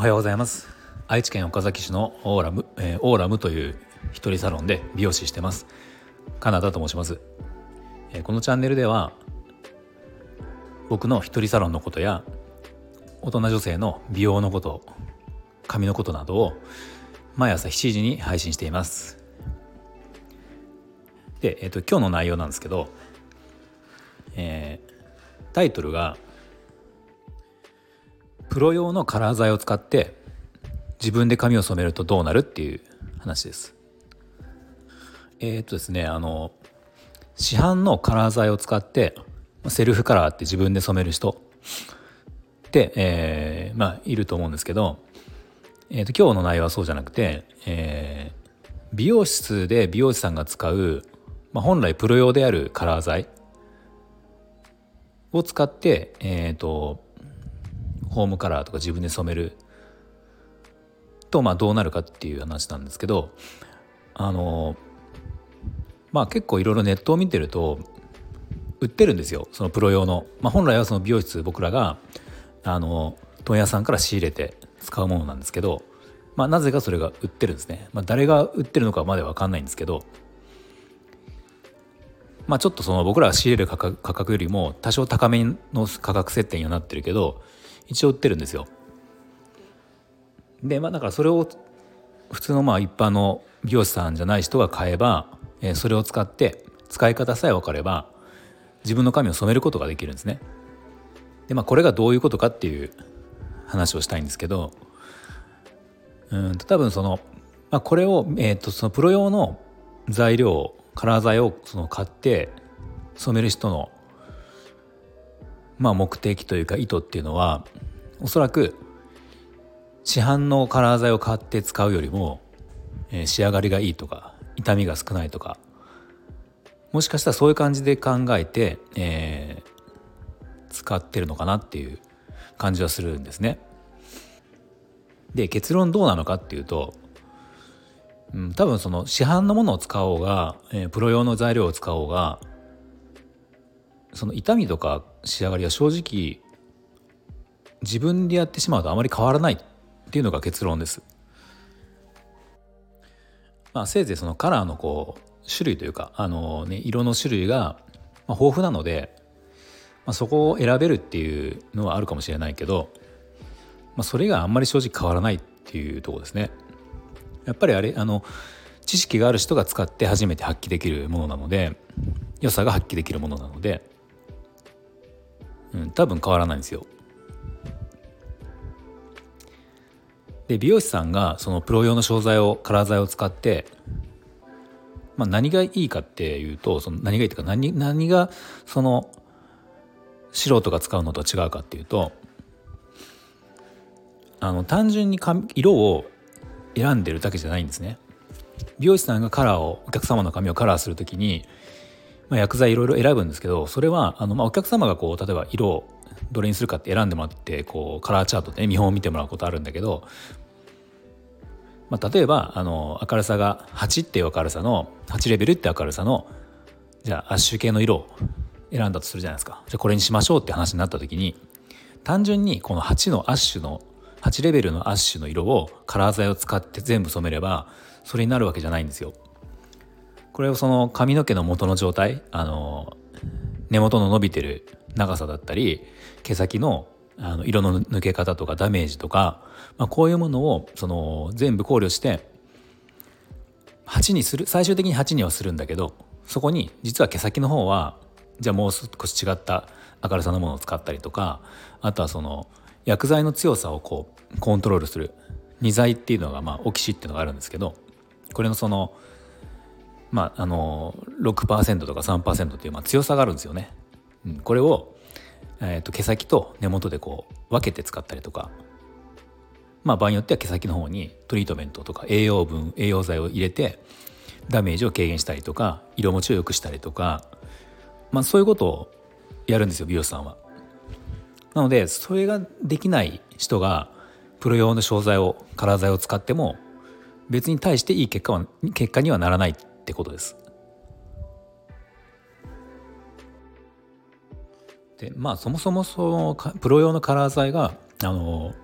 おはようございます。愛知県岡崎市のオーラム、えー、オーラムという一人サロンで美容師してます。カナダと申します、えー、このチャンネルでは僕の一人サロンのことや大人女性の美容のこと髪のことなどを毎朝7時に配信しています。で、えーと、と今日の内容なんですけど、えー、タイトルがプロ用のカラー剤を使って自分で髪を染めるとどうなるっていう話です。えー、っとですねあの市販のカラー剤を使ってセルフカラーって自分で染める人って、えー、まあいると思うんですけど、えー、と今日の内容はそうじゃなくて、えー、美容室で美容師さんが使う、まあ、本来プロ用であるカラー剤を使って、えーとホームカラーとか自分で染める。とまあどうなるかっていう話なんですけどあのまあ結構いろいろネットを見てると売ってるんですよ。そのプロ用の、まあ、本来はその美容室僕らがあの問屋さんから仕入れて使うものなんですけど、まあ、なぜかそれが売ってるんですね、まあ、誰が売ってるのかまで分かんないんですけどまあちょっとその僕らが仕入れる価格よりも多少高めの価格設定にはなってるけど一応売ってるんですよ。でまあだからそれを普通のまあ一般の美容師さんじゃない人が買えば、えー、それを使って使い方さえ分かれば自分の髪を染めることができるんですね。でまあこれがどういうことかっていう話をしたいんですけどうんと多分その、まあ、これを、えー、とそのプロ用の材料カラー剤をその買って染める人のまあ、目的というか意図っていうのはおそらく市販のカラー剤を買って使うよりも、えー、仕上がりがいいとか痛みが少ないとかもしかしたらそういう感じで考えて、えー、使ってるのかなっていう感じはするんですね。で結論どうなのかっていうと、うん、多分その市販のものを使おうが、えー、プロ用の材料を使おうがその痛みとか仕上がりは正直自分でやってしまうとあまり変わらないっていうのが結論です。まあ、せいぜいそのカラーのこう種類というかあの、ね、色の種類が豊富なので、まあ、そこを選べるっていうのはあるかもしれないけど、まあ、それがあんまり正直変わらないっていうとこですね。やっぱりあれあの知識がある人が使って初めて発揮できるものなので良さが発揮できるものなのでうん、多分変わらないんですよ。で美容師さんがそのプロ用の商材をカラー剤を使って、まあ、何がいいかっていうとその何がいいというか何何がその素人が使うのと違うかっていうとあの単純に色を選んでるだけじゃないんですね。美容師さんがカラーをお客様の髪をカラーする時にまあ、薬剤いろいろ選ぶんですけどそれはあの、まあ、お客様がこう例えば色をどれにするかって選んでもらってこうカラーチャートで、ね、見本を見てもらうことあるんだけど、まあ、例えばあの明るさが8っていう明るさの8レベルって明るさのじゃあアッシュ系の色を選んだとするじゃないですかじゃあこれにしましょうって話になった時に単純にこの8のアッシュの8レベルのアッシュの色をカラー剤を使って全部染めればそれになるわけじゃないんですよ。これをその髪の毛の元の状態あの根元の伸びてる長さだったり毛先のあの色の抜け方とかダメージとか、まあ、こういうものをその全部考慮して8にする最終的に8にはするんだけどそこに実は毛先の方はじゃあもう少し違った明るさのものを使ったりとかあとはその薬剤の強さをこうコントロールする2剤っていうのがまあオキシっていうのがあるんですけどこれのそのまあ、あの6%とか3%っていう、まあ、強さがあるんですよね。うん、これを、えーと、毛先と根元でこう分けて使ったりとか、まあ、場合によっては毛先の方にトリートメントとか栄養分栄養剤を入れてダメージを軽減したりとか色持ちを良くしたりとか、まあ、そういうことをやるんですよ美容師さんは。なのでそれができない人がプロ用の商材をカラー剤を使っても別に対していい結果は結果にはならないってことです。でまあそもそもそのプロ用のカラー剤があの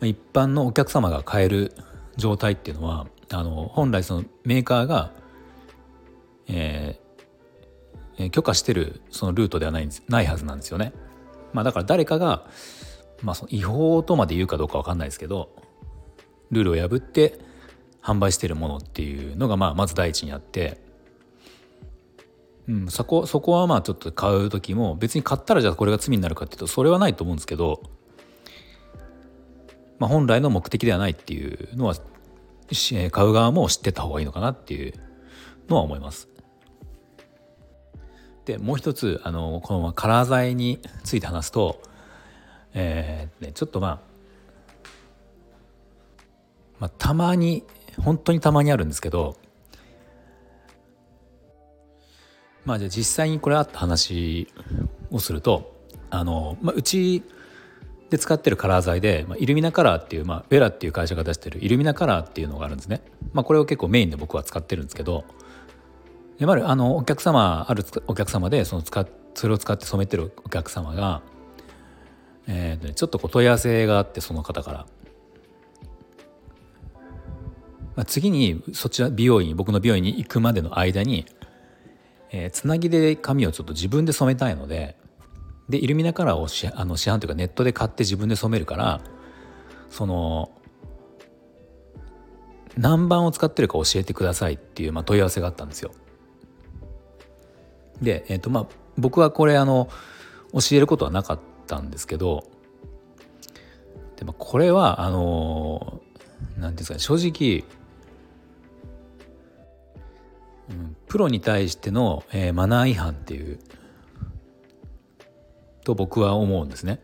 一般のお客様が買える状態っていうのはあの本来そのメーカーが、えー、許可してるそのルートではないないはずなんですよね。まあ、だから誰かが、まあ、その違法とまで言うかどうか分かんないですけどルールを破って販売しているものっていうのがまあまず第一にあって、うん、そこそこはまあちょっと買う時も別に買ったらじゃあこれが罪になるかっていうとそれはないと思うんですけど、まあ、本来の目的ではないっていうのは買う側も知ってた方がいいのかなっていうのは思います。でもう一つあのこのカラー剤について話すと、えーね、ちょっとまあ、まあ、たまに本当にたまにあるんですけどまあじゃあ実際にこれあった話をするとあの、まあ、うちで使ってるカラー剤で、まあ、イルミナカラーっていう、まあ、ベラっていう会社が出してるイルミナカラーっていうのがあるんですね。まあ、これを結構メインで僕は使ってるんですけどやはりあのお客様あるお客様でその使それを使って染めてるお客様が、えー、ちょっとこう問い合わせがあってその方から。まあ、次にそちら美容院僕の美容院に行くまでの間に、えー、つなぎで髪をちょっと自分で染めたいのででイルミナカラーをしあの市販というかネットで買って自分で染めるからその何番を使ってるか教えてくださいっていう、まあ、問い合わせがあったんですよ。で、えーとまあ、僕はこれあの教えることはなかったんですけどでもこれはあの何て言うんですかね正直、プロに対しての、え、マナー違反っていうと僕は思うんですね。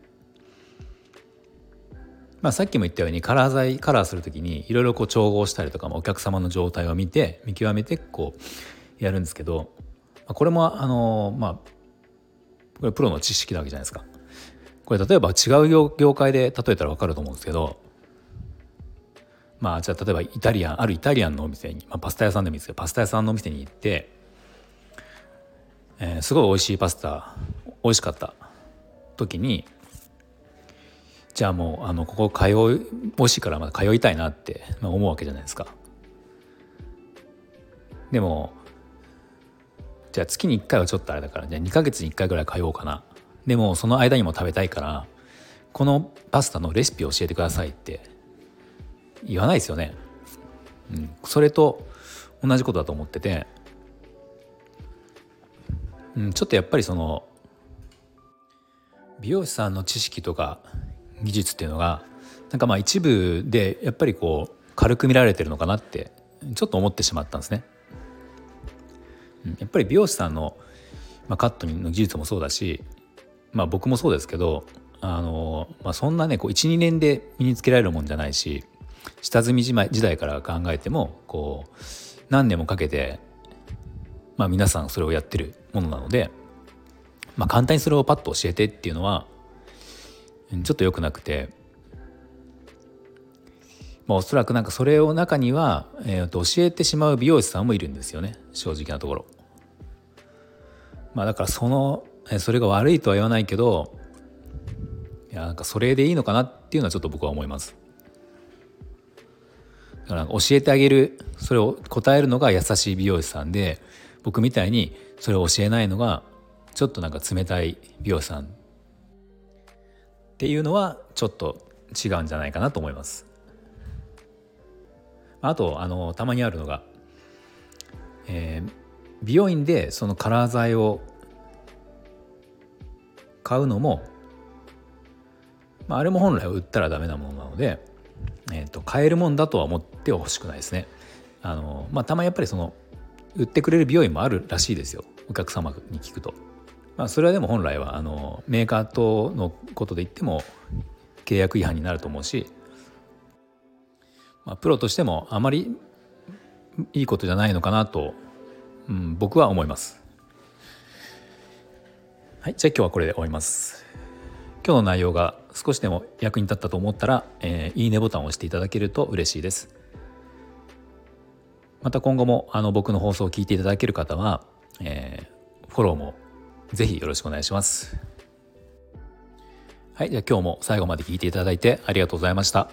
まあ、さっきも言ったようにカラー剤カラーする時にいろいろこう調合したりとかもお客様の状態を見て見極めてこうやるんですけどこれもあのまあこれプロの知識なわけじゃないですか。これ例えば違う業界で例えたら分かると思うんですけどまあじゃあ例えばイタリアンあるイタリアンのお店に、まあ、パスタ屋さんでもいいですけどパスタ屋さんのお店に行って、えー、すごい美味しいパスタ美味しかった時にじゃあもうあのここ通う美味しいからまた通いたいなって思うわけじゃないですか。でもじゃあ月に1回はちょっとあれだからじゃあ2ヶ月に1回ぐらい通おうかなでもその間にも食べたいからこのパスタのレシピを教えてくださいって言わないですよね。うん、それと同じことだと思ってて、うん、ちょっとやっぱりその美容師さんの知識とか技術っていうのがなんかまあ一部でやっぱりこう軽く見られてるのかなってちょっと思ってしまったんですね。やっぱり美容師さんの、まあ、カットの技術もそうだし、まあ、僕もそうですけどあの、まあ、そんなねこう12年で身につけられるもんじゃないし下積み時代から考えてもこう何年もかけて、まあ、皆さんそれをやってるものなので。まあ、簡単にそれをパッと教えてっていうのはちょっと良くなくて、まあ、おそらくなんかそれを中には、えー、と教えてしまう美容師さんもいるんですよね正直なところ。まあだからそのそれが悪いとは言わないけどいやなんかそれでいいのかなっていうのはちょっと僕は思います。だか教えてあげるそれを答えるのが優しい美容師さんで僕みたいにそれを教えないのがちょっとなんか冷たい美容師さんっていうのはちょっと違うんじゃないかなと思います。あとあのたまにあるのが、えー、美容院でそのカラー剤を買うのも、まあ、あれも本来売ったらダメなものなので、と、買えるもんだとは思ってほしくないですね。あのまあ、たまにやっぱりその売ってくれる美容院もあるらしいですよお客様に聞くと。まあ、それはでも本来はあのメーカーとのことで言っても契約違反になると思うし、まあ、プロとしてもあまりいいことじゃないのかなと、うん、僕は思います。はい、じゃあ今日はこれで終わります。今日の内容が少しでも役に立ったと思ったら、えー、いいねボタンを押していただけると嬉しいです。また今後もあの僕の放送を聞いていただける方は、えー、フォローもぜひよろしくお願いします。はい、じゃあ今日も最後まで聞いていただいてありがとうございました。